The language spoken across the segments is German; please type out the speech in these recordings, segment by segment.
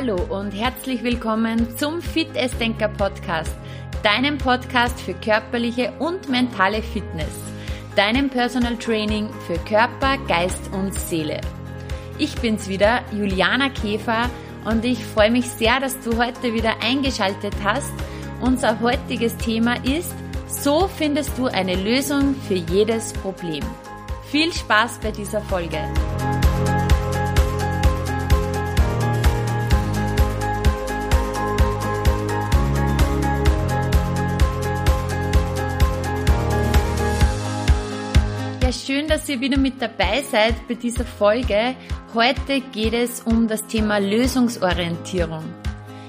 Hallo und herzlich willkommen zum Fit Denker Podcast, deinem Podcast für körperliche und mentale Fitness, deinem Personal Training für Körper, Geist und Seele. Ich bin's wieder, Juliana Käfer, und ich freue mich sehr, dass du heute wieder eingeschaltet hast. Unser heutiges Thema ist, so findest du eine Lösung für jedes Problem. Viel Spaß bei dieser Folge. Schön, dass ihr wieder mit dabei seid bei dieser Folge. Heute geht es um das Thema Lösungsorientierung.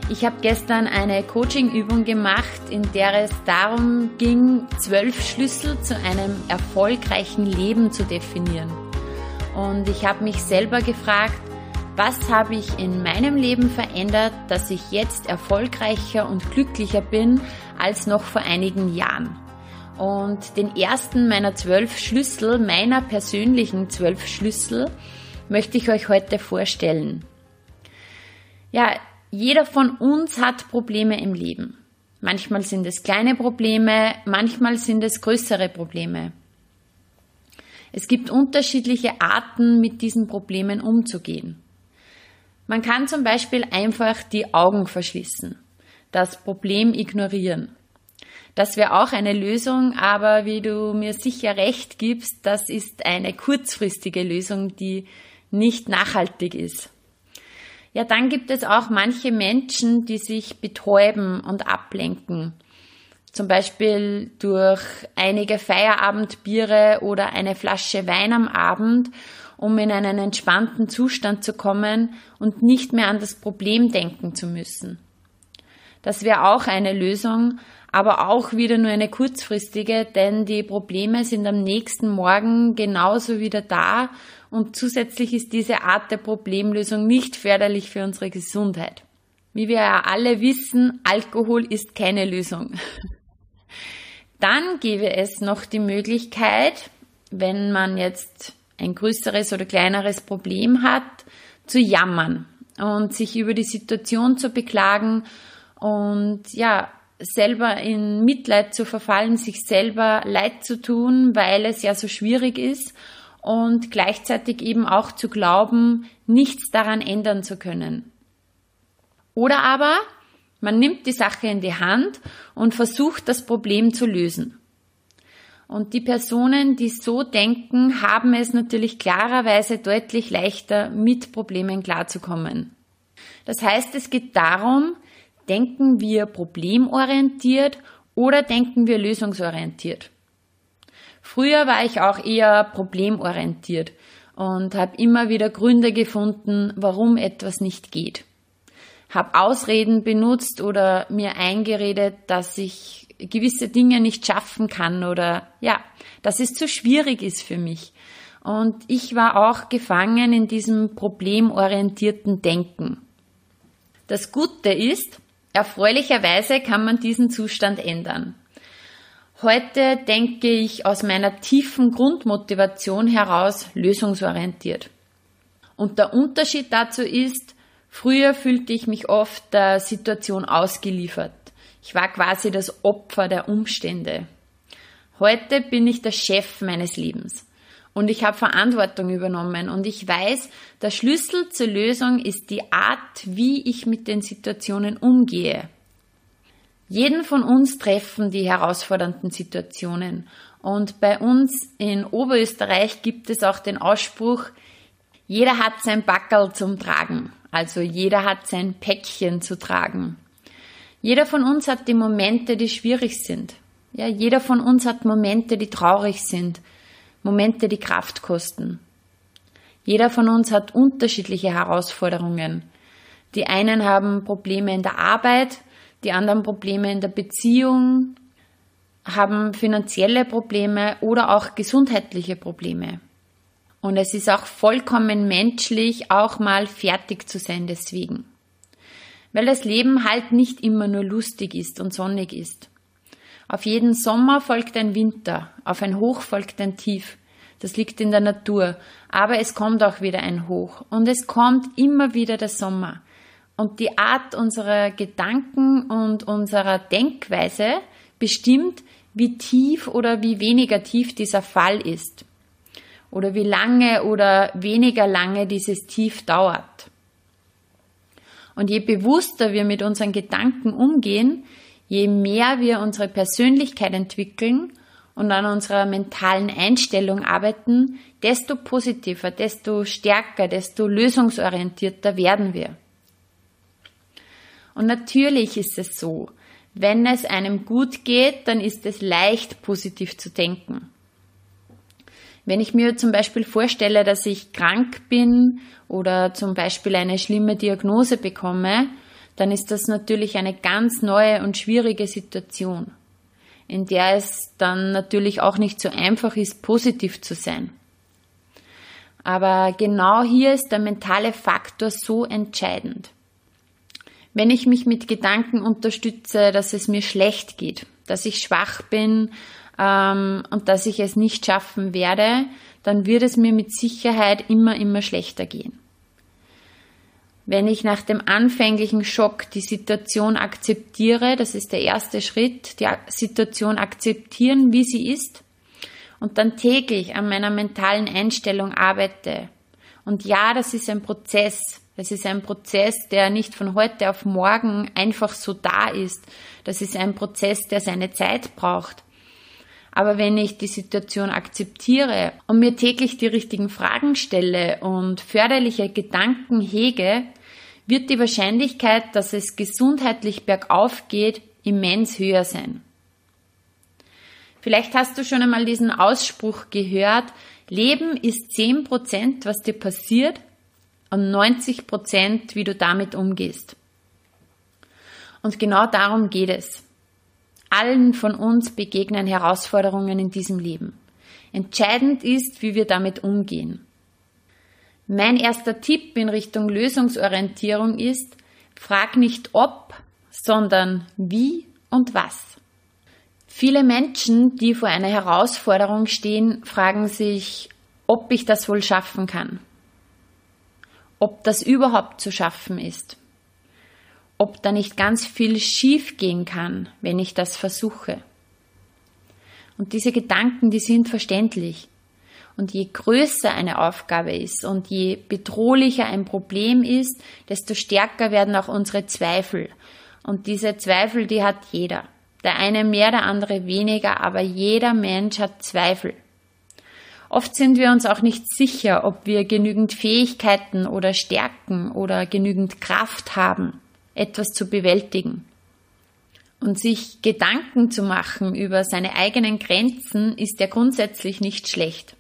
Ich habe gestern eine Coaching-Übung gemacht, in der es darum ging, zwölf Schlüssel zu einem erfolgreichen Leben zu definieren. Und ich habe mich selber gefragt, was habe ich in meinem Leben verändert, dass ich jetzt erfolgreicher und glücklicher bin als noch vor einigen Jahren. Und den ersten meiner zwölf Schlüssel, meiner persönlichen zwölf Schlüssel, möchte ich euch heute vorstellen. Ja, jeder von uns hat Probleme im Leben. Manchmal sind es kleine Probleme, manchmal sind es größere Probleme. Es gibt unterschiedliche Arten, mit diesen Problemen umzugehen. Man kann zum Beispiel einfach die Augen verschließen, das Problem ignorieren. Das wäre auch eine Lösung, aber wie du mir sicher recht gibst, das ist eine kurzfristige Lösung, die nicht nachhaltig ist. Ja, dann gibt es auch manche Menschen, die sich betäuben und ablenken. Zum Beispiel durch einige Feierabendbiere oder eine Flasche Wein am Abend, um in einen entspannten Zustand zu kommen und nicht mehr an das Problem denken zu müssen. Das wäre auch eine Lösung, aber auch wieder nur eine kurzfristige, denn die Probleme sind am nächsten Morgen genauso wieder da und zusätzlich ist diese Art der Problemlösung nicht förderlich für unsere Gesundheit. Wie wir ja alle wissen, Alkohol ist keine Lösung. Dann gäbe es noch die Möglichkeit, wenn man jetzt ein größeres oder kleineres Problem hat, zu jammern und sich über die Situation zu beklagen und ja, selber in Mitleid zu verfallen, sich selber leid zu tun, weil es ja so schwierig ist und gleichzeitig eben auch zu glauben, nichts daran ändern zu können. Oder aber man nimmt die Sache in die Hand und versucht das Problem zu lösen. Und die Personen, die so denken, haben es natürlich klarerweise deutlich leichter, mit Problemen klarzukommen. Das heißt, es geht darum, Denken wir problemorientiert oder denken wir lösungsorientiert? Früher war ich auch eher problemorientiert und habe immer wieder Gründe gefunden, warum etwas nicht geht. Habe Ausreden benutzt oder mir eingeredet, dass ich gewisse Dinge nicht schaffen kann oder ja, dass es zu schwierig ist für mich. Und ich war auch gefangen in diesem problemorientierten Denken. Das Gute ist, Erfreulicherweise kann man diesen Zustand ändern. Heute denke ich aus meiner tiefen Grundmotivation heraus lösungsorientiert. Und der Unterschied dazu ist, früher fühlte ich mich oft der Situation ausgeliefert. Ich war quasi das Opfer der Umstände. Heute bin ich der Chef meines Lebens und ich habe Verantwortung übernommen und ich weiß, der Schlüssel zur Lösung ist die Art, wie ich mit den Situationen umgehe. Jeden von uns treffen die herausfordernden Situationen und bei uns in Oberösterreich gibt es auch den Ausspruch, jeder hat sein Backerl zum Tragen, also jeder hat sein Päckchen zu tragen. Jeder von uns hat die Momente, die schwierig sind. Ja, jeder von uns hat Momente, die traurig sind, Momente, die Kraft kosten. Jeder von uns hat unterschiedliche Herausforderungen. Die einen haben Probleme in der Arbeit, die anderen Probleme in der Beziehung, haben finanzielle Probleme oder auch gesundheitliche Probleme. Und es ist auch vollkommen menschlich, auch mal fertig zu sein deswegen. Weil das Leben halt nicht immer nur lustig ist und sonnig ist. Auf jeden Sommer folgt ein Winter, auf ein Hoch folgt ein Tief. Das liegt in der Natur. Aber es kommt auch wieder ein Hoch. Und es kommt immer wieder der Sommer. Und die Art unserer Gedanken und unserer Denkweise bestimmt, wie tief oder wie weniger tief dieser Fall ist. Oder wie lange oder weniger lange dieses Tief dauert. Und je bewusster wir mit unseren Gedanken umgehen, je mehr wir unsere Persönlichkeit entwickeln und an unserer mentalen Einstellung arbeiten, desto positiver, desto stärker, desto lösungsorientierter werden wir. Und natürlich ist es so, wenn es einem gut geht, dann ist es leicht positiv zu denken. Wenn ich mir zum Beispiel vorstelle, dass ich krank bin oder zum Beispiel eine schlimme Diagnose bekomme, dann ist das natürlich eine ganz neue und schwierige Situation, in der es dann natürlich auch nicht so einfach ist, positiv zu sein. Aber genau hier ist der mentale Faktor so entscheidend. Wenn ich mich mit Gedanken unterstütze, dass es mir schlecht geht, dass ich schwach bin ähm, und dass ich es nicht schaffen werde, dann wird es mir mit Sicherheit immer, immer schlechter gehen. Wenn ich nach dem anfänglichen Schock die Situation akzeptiere, das ist der erste Schritt, die Situation akzeptieren, wie sie ist, und dann täglich an meiner mentalen Einstellung arbeite. Und ja, das ist ein Prozess. Es ist ein Prozess, der nicht von heute auf morgen einfach so da ist. Das ist ein Prozess, der seine Zeit braucht. Aber wenn ich die Situation akzeptiere und mir täglich die richtigen Fragen stelle und förderliche Gedanken hege, wird die Wahrscheinlichkeit, dass es gesundheitlich bergauf geht, immens höher sein. Vielleicht hast du schon einmal diesen Ausspruch gehört, Leben ist 10%, was dir passiert und 90%, wie du damit umgehst. Und genau darum geht es. Allen von uns begegnen Herausforderungen in diesem Leben. Entscheidend ist, wie wir damit umgehen. Mein erster Tipp in Richtung Lösungsorientierung ist, frag nicht ob, sondern wie und was. Viele Menschen, die vor einer Herausforderung stehen, fragen sich, ob ich das wohl schaffen kann. Ob das überhaupt zu schaffen ist ob da nicht ganz viel schief gehen kann, wenn ich das versuche. Und diese Gedanken, die sind verständlich. Und je größer eine Aufgabe ist und je bedrohlicher ein Problem ist, desto stärker werden auch unsere Zweifel. Und diese Zweifel, die hat jeder. Der eine mehr, der andere weniger, aber jeder Mensch hat Zweifel. Oft sind wir uns auch nicht sicher, ob wir genügend Fähigkeiten oder Stärken oder genügend Kraft haben etwas zu bewältigen. Und sich Gedanken zu machen über seine eigenen Grenzen ist ja grundsätzlich nicht schlecht.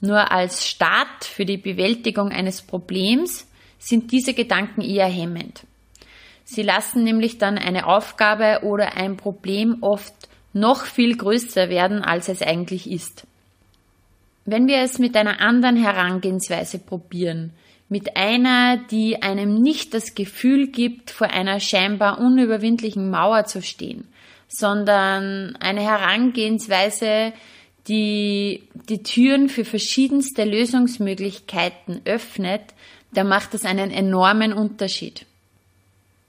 Nur als Start für die Bewältigung eines Problems sind diese Gedanken eher hemmend. Sie lassen nämlich dann eine Aufgabe oder ein Problem oft noch viel größer werden, als es eigentlich ist. Wenn wir es mit einer anderen Herangehensweise probieren, mit einer, die einem nicht das Gefühl gibt, vor einer scheinbar unüberwindlichen Mauer zu stehen, sondern eine Herangehensweise, die die Türen für verschiedenste Lösungsmöglichkeiten öffnet, da macht das einen enormen Unterschied.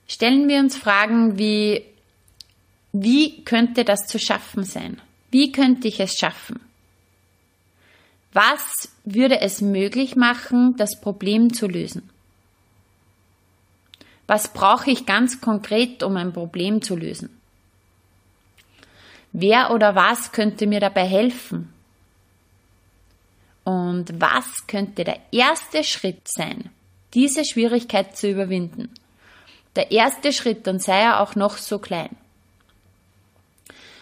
Stellen wir uns Fragen wie, wie könnte das zu schaffen sein? Wie könnte ich es schaffen? Was würde es möglich machen, das Problem zu lösen? Was brauche ich ganz konkret, um ein Problem zu lösen? Wer oder was könnte mir dabei helfen? Und was könnte der erste Schritt sein, diese Schwierigkeit zu überwinden? Der erste Schritt, und sei er auch noch so klein.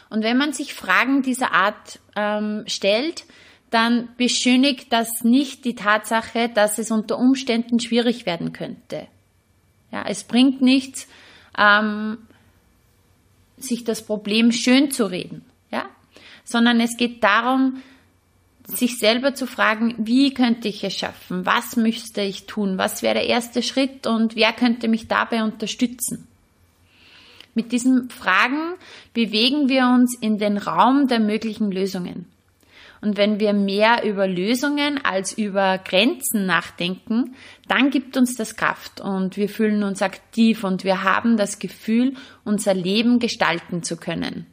Und wenn man sich Fragen dieser Art ähm, stellt, dann beschönigt das nicht die Tatsache, dass es unter Umständen schwierig werden könnte. Ja, es bringt nichts, ähm, sich das Problem schön zu reden, ja, sondern es geht darum, sich selber zu fragen, wie könnte ich es schaffen? Was müsste ich tun? Was wäre der erste Schritt und wer könnte mich dabei unterstützen? Mit diesen Fragen bewegen wir uns in den Raum der möglichen Lösungen. Und wenn wir mehr über Lösungen als über Grenzen nachdenken, dann gibt uns das Kraft und wir fühlen uns aktiv und wir haben das Gefühl, unser Leben gestalten zu können.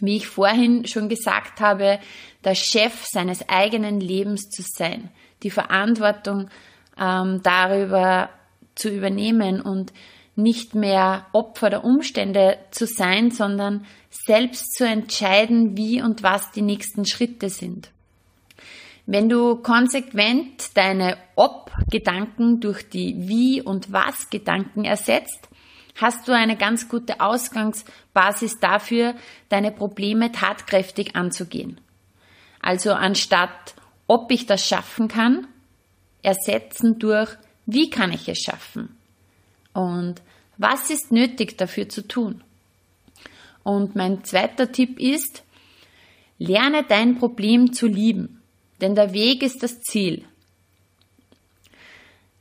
Wie ich vorhin schon gesagt habe, der Chef seines eigenen Lebens zu sein, die Verantwortung ähm, darüber zu übernehmen und nicht mehr Opfer der Umstände zu sein, sondern selbst zu entscheiden, wie und was die nächsten Schritte sind. Wenn du konsequent deine Ob-Gedanken durch die Wie- und Was-Gedanken ersetzt, hast du eine ganz gute Ausgangsbasis dafür, deine Probleme tatkräftig anzugehen. Also anstatt ob ich das schaffen kann, ersetzen durch wie kann ich es schaffen und was ist nötig dafür zu tun. Und mein zweiter Tipp ist, lerne dein Problem zu lieben, denn der Weg ist das Ziel.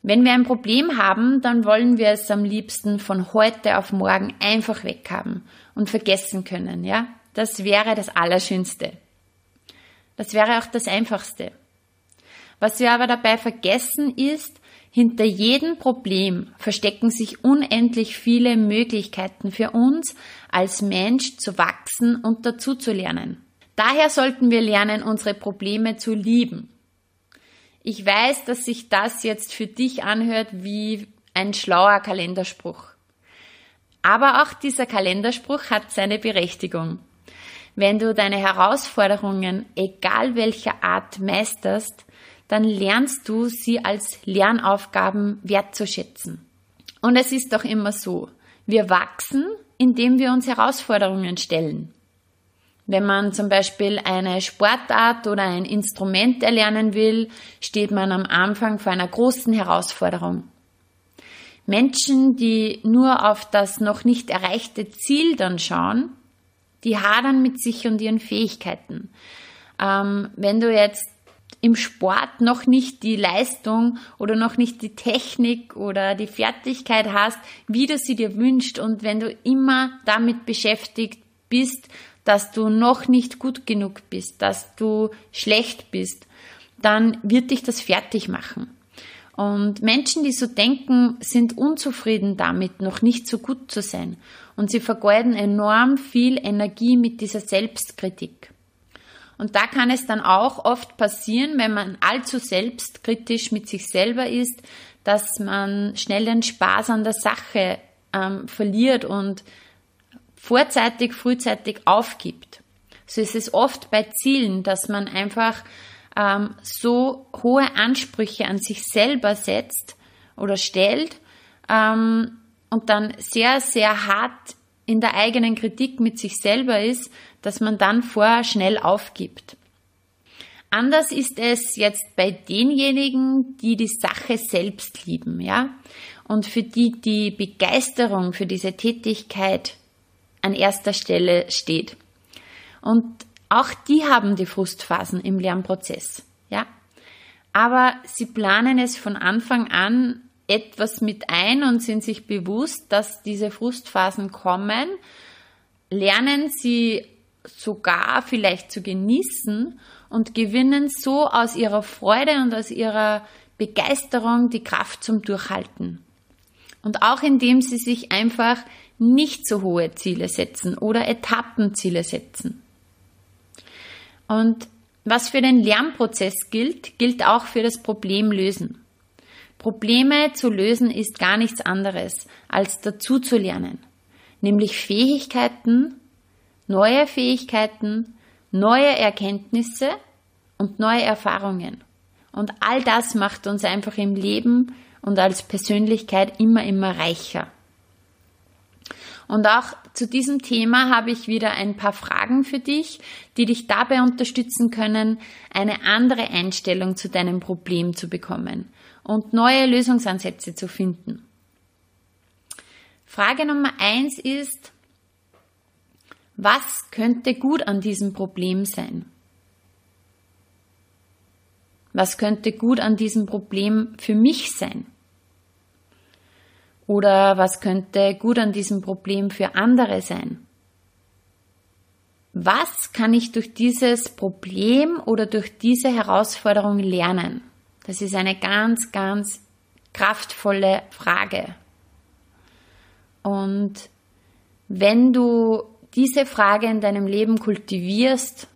Wenn wir ein Problem haben, dann wollen wir es am liebsten von heute auf morgen einfach weghaben und vergessen können, ja? Das wäre das Allerschönste. Das wäre auch das Einfachste. Was wir aber dabei vergessen ist, hinter jedem Problem verstecken sich unendlich viele Möglichkeiten für uns als Mensch zu wachsen und dazu zu lernen. Daher sollten wir lernen, unsere Probleme zu lieben. Ich weiß, dass sich das jetzt für dich anhört wie ein schlauer Kalenderspruch. Aber auch dieser Kalenderspruch hat seine Berechtigung. Wenn du deine Herausforderungen, egal welcher Art, meisterst, dann lernst du sie als Lernaufgaben wertzuschätzen. Und es ist doch immer so, wir wachsen, indem wir uns Herausforderungen stellen. Wenn man zum Beispiel eine Sportart oder ein Instrument erlernen will, steht man am Anfang vor einer großen Herausforderung. Menschen, die nur auf das noch nicht erreichte Ziel dann schauen, die hadern mit sich und ihren Fähigkeiten. Ähm, wenn du jetzt im Sport noch nicht die Leistung oder noch nicht die Technik oder die Fertigkeit hast, wie du sie dir wünscht und wenn du immer damit beschäftigt bist, dass du noch nicht gut genug bist, dass du schlecht bist, dann wird dich das fertig machen. Und Menschen, die so denken, sind unzufrieden damit, noch nicht so gut zu sein. Und sie vergeuden enorm viel Energie mit dieser Selbstkritik. Und da kann es dann auch oft passieren, wenn man allzu selbstkritisch mit sich selber ist, dass man schnell den Spaß an der Sache ähm, verliert und vorzeitig, frühzeitig aufgibt. So ist es oft bei Zielen, dass man einfach ähm, so hohe Ansprüche an sich selber setzt oder stellt ähm, und dann sehr, sehr hart in der eigenen Kritik mit sich selber ist, dass man dann vorher schnell aufgibt. Anders ist es jetzt bei denjenigen, die die Sache selbst lieben, ja, und für die die Begeisterung für diese Tätigkeit an erster Stelle steht. Und auch die haben die Frustphasen im Lernprozess, ja. Aber sie planen es von Anfang an etwas mit ein und sind sich bewusst, dass diese Frustphasen kommen, lernen sie sogar vielleicht zu genießen und gewinnen so aus ihrer Freude und aus ihrer Begeisterung die Kraft zum Durchhalten. Und auch indem sie sich einfach nicht so hohe Ziele setzen oder Etappenziele setzen. Und was für den Lernprozess gilt, gilt auch für das Problemlösen. Probleme zu lösen ist gar nichts anderes als dazu zu lernen, nämlich Fähigkeiten, neue Fähigkeiten, neue Erkenntnisse und neue Erfahrungen. Und all das macht uns einfach im Leben und als Persönlichkeit immer, immer reicher. Und auch zu diesem Thema habe ich wieder ein paar Fragen für dich, die dich dabei unterstützen können, eine andere Einstellung zu deinem Problem zu bekommen und neue Lösungsansätze zu finden. Frage Nummer eins ist, was könnte gut an diesem Problem sein? Was könnte gut an diesem Problem für mich sein? Oder was könnte gut an diesem Problem für andere sein? was kann ich durch dieses Problem oder durch diese Herausforderung lernen? Das ist eine ganz, ganz kraftvolle Frage. Und wenn du diese Frage in deinem Leben kultivierst,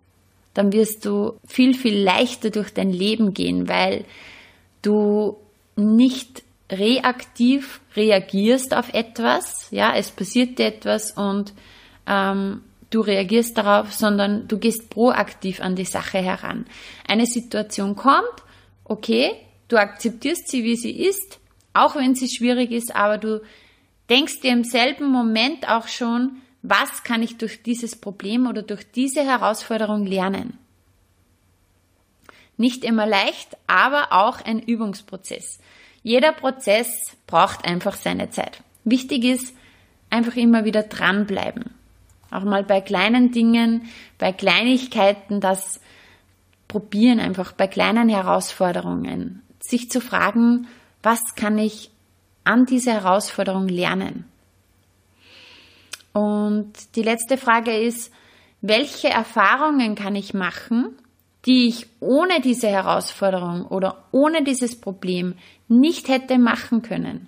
dann wirst du viel, viel leichter durch dein Leben gehen, weil du nicht reaktiv reagierst auf etwas, ja, es passiert dir etwas und ähm, du reagierst darauf, sondern du gehst proaktiv an die Sache heran. Eine Situation kommt, okay, du akzeptierst sie, wie sie ist, auch wenn sie schwierig ist, aber du denkst dir im selben Moment auch schon, was kann ich durch dieses Problem oder durch diese Herausforderung lernen? Nicht immer leicht, aber auch ein Übungsprozess. Jeder Prozess braucht einfach seine Zeit. Wichtig ist, einfach immer wieder dranbleiben. Auch mal bei kleinen Dingen, bei Kleinigkeiten, das probieren einfach bei kleinen Herausforderungen. Sich zu fragen, was kann ich an dieser Herausforderung lernen? Und die letzte Frage ist, welche Erfahrungen kann ich machen, die ich ohne diese Herausforderung oder ohne dieses Problem nicht hätte machen können?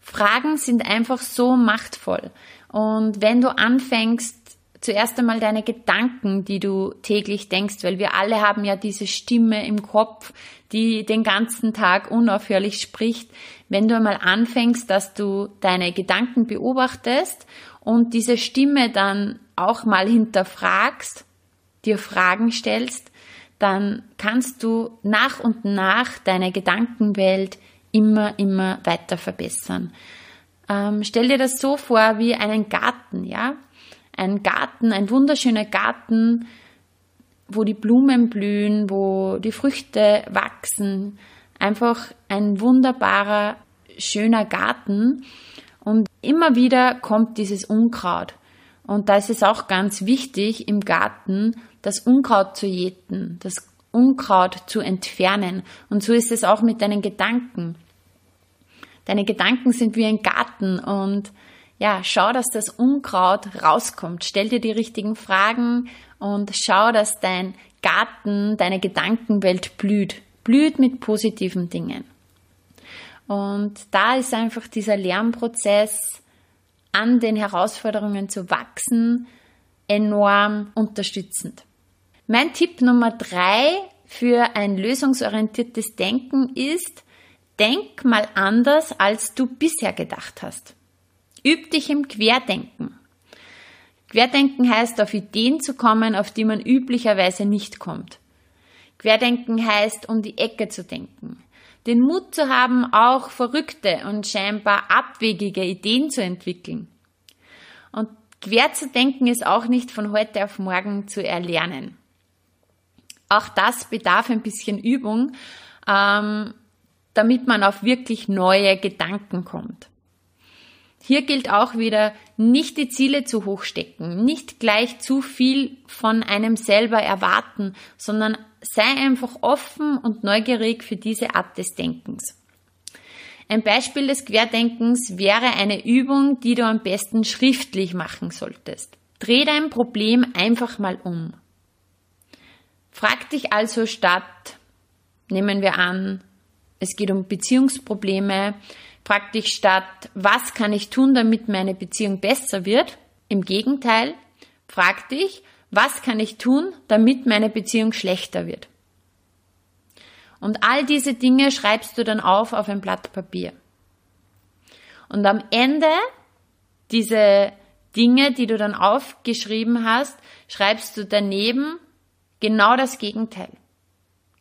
Fragen sind einfach so machtvoll. Und wenn du anfängst, zuerst einmal deine Gedanken, die du täglich denkst, weil wir alle haben ja diese Stimme im Kopf, die den ganzen Tag unaufhörlich spricht. Wenn du einmal anfängst, dass du deine Gedanken beobachtest und diese Stimme dann auch mal hinterfragst, dir Fragen stellst, dann kannst du nach und nach deine Gedankenwelt immer, immer weiter verbessern. Ähm, stell dir das so vor wie einen Garten, ja? Ein Garten, ein wunderschöner Garten, wo die Blumen blühen, wo die Früchte wachsen. Einfach ein wunderbarer, schöner Garten. Und immer wieder kommt dieses Unkraut. Und da ist es auch ganz wichtig, im Garten das Unkraut zu jäten, das Unkraut zu entfernen. Und so ist es auch mit deinen Gedanken. Deine Gedanken sind wie ein Garten und ja, schau, dass das Unkraut rauskommt. Stell dir die richtigen Fragen und schau, dass dein Garten, deine Gedankenwelt blüht. Blüht mit positiven Dingen. Und da ist einfach dieser Lernprozess, an den Herausforderungen zu wachsen, enorm unterstützend. Mein Tipp Nummer drei für ein lösungsorientiertes Denken ist, denk mal anders, als du bisher gedacht hast. Üb dich im Querdenken. Querdenken heißt, auf Ideen zu kommen, auf die man üblicherweise nicht kommt. Querdenken heißt, um die Ecke zu denken. Den Mut zu haben, auch verrückte und scheinbar abwegige Ideen zu entwickeln. Und quer zu denken ist auch nicht von heute auf morgen zu erlernen. Auch das bedarf ein bisschen Übung, ähm, damit man auf wirklich neue Gedanken kommt. Hier gilt auch wieder, nicht die Ziele zu hoch stecken, nicht gleich zu viel von einem selber erwarten, sondern sei einfach offen und neugierig für diese Art des Denkens. Ein Beispiel des Querdenkens wäre eine Übung, die du am besten schriftlich machen solltest. Dreh dein Problem einfach mal um. Frag dich also statt, nehmen wir an, es geht um Beziehungsprobleme, praktisch statt, was kann ich tun, damit meine Beziehung besser wird? Im Gegenteil, frag dich, was kann ich tun, damit meine Beziehung schlechter wird? Und all diese Dinge schreibst du dann auf auf ein Blatt Papier. Und am Ende diese Dinge, die du dann aufgeschrieben hast, schreibst du daneben genau das Gegenteil.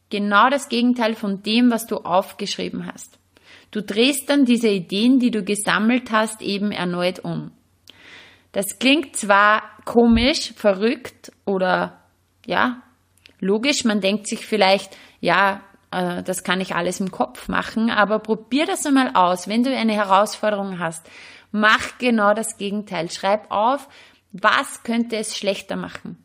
Genau das Gegenteil von dem, was du aufgeschrieben hast. Du drehst dann diese Ideen, die du gesammelt hast, eben erneut um. Das klingt zwar komisch, verrückt oder ja, logisch, man denkt sich vielleicht, ja, äh, das kann ich alles im Kopf machen, aber probier das einmal aus, wenn du eine Herausforderung hast. Mach genau das Gegenteil. Schreib auf, was könnte es schlechter machen.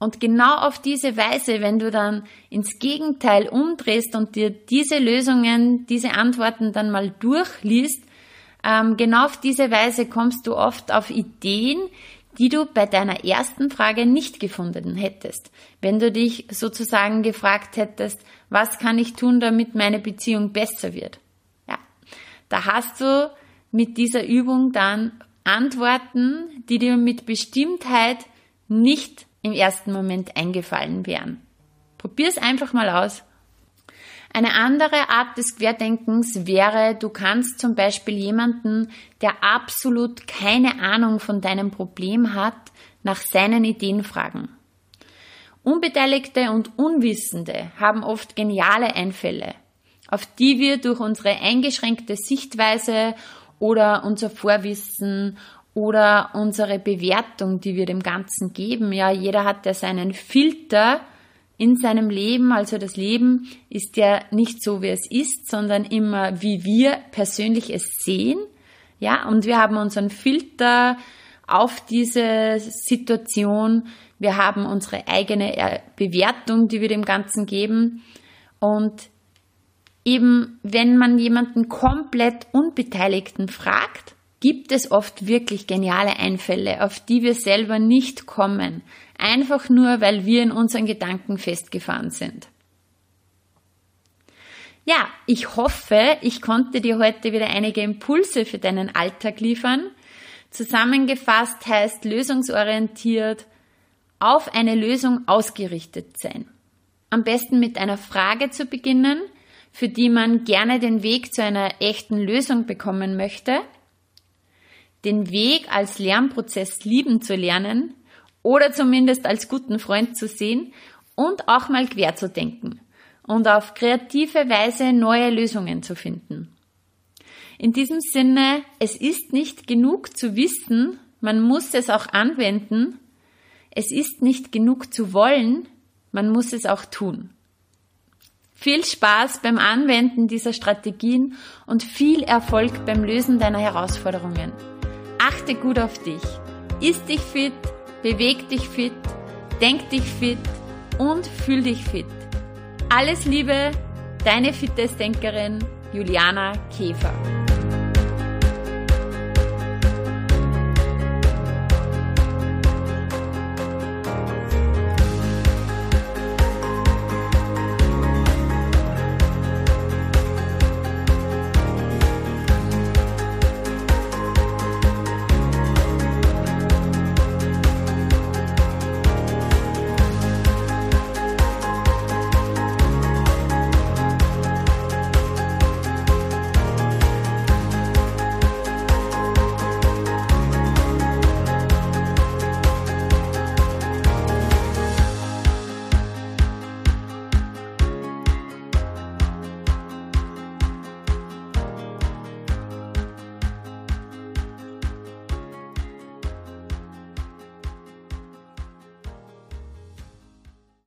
Und genau auf diese Weise, wenn du dann ins Gegenteil umdrehst und dir diese Lösungen, diese Antworten dann mal durchliest, ähm, genau auf diese Weise kommst du oft auf Ideen, die du bei deiner ersten Frage nicht gefunden hättest, wenn du dich sozusagen gefragt hättest, was kann ich tun, damit meine Beziehung besser wird? Ja, da hast du mit dieser Übung dann Antworten, die dir mit Bestimmtheit nicht im ersten Moment eingefallen wären. Probier's einfach mal aus. Eine andere Art des Querdenkens wäre, du kannst zum Beispiel jemanden, der absolut keine Ahnung von deinem Problem hat, nach seinen Ideen fragen. Unbeteiligte und Unwissende haben oft geniale Einfälle, auf die wir durch unsere eingeschränkte Sichtweise oder unser Vorwissen oder unsere Bewertung, die wir dem Ganzen geben. Ja, jeder hat ja seinen Filter in seinem Leben. Also das Leben ist ja nicht so, wie es ist, sondern immer, wie wir persönlich es sehen. Ja, und wir haben unseren Filter auf diese Situation. Wir haben unsere eigene Bewertung, die wir dem Ganzen geben. Und eben, wenn man jemanden komplett Unbeteiligten fragt, gibt es oft wirklich geniale Einfälle, auf die wir selber nicht kommen, einfach nur weil wir in unseren Gedanken festgefahren sind. Ja, ich hoffe, ich konnte dir heute wieder einige Impulse für deinen Alltag liefern. Zusammengefasst heißt lösungsorientiert auf eine Lösung ausgerichtet sein. Am besten mit einer Frage zu beginnen, für die man gerne den Weg zu einer echten Lösung bekommen möchte den Weg als Lernprozess lieben zu lernen oder zumindest als guten Freund zu sehen und auch mal quer zu denken und auf kreative Weise neue Lösungen zu finden. In diesem Sinne, es ist nicht genug zu wissen, man muss es auch anwenden. Es ist nicht genug zu wollen, man muss es auch tun. Viel Spaß beim Anwenden dieser Strategien und viel Erfolg beim Lösen deiner Herausforderungen. Achte gut auf dich. Iss dich fit, beweg dich fit, denk dich fit und fühl dich fit. Alles Liebe, deine Fitnessdenkerin Juliana Käfer.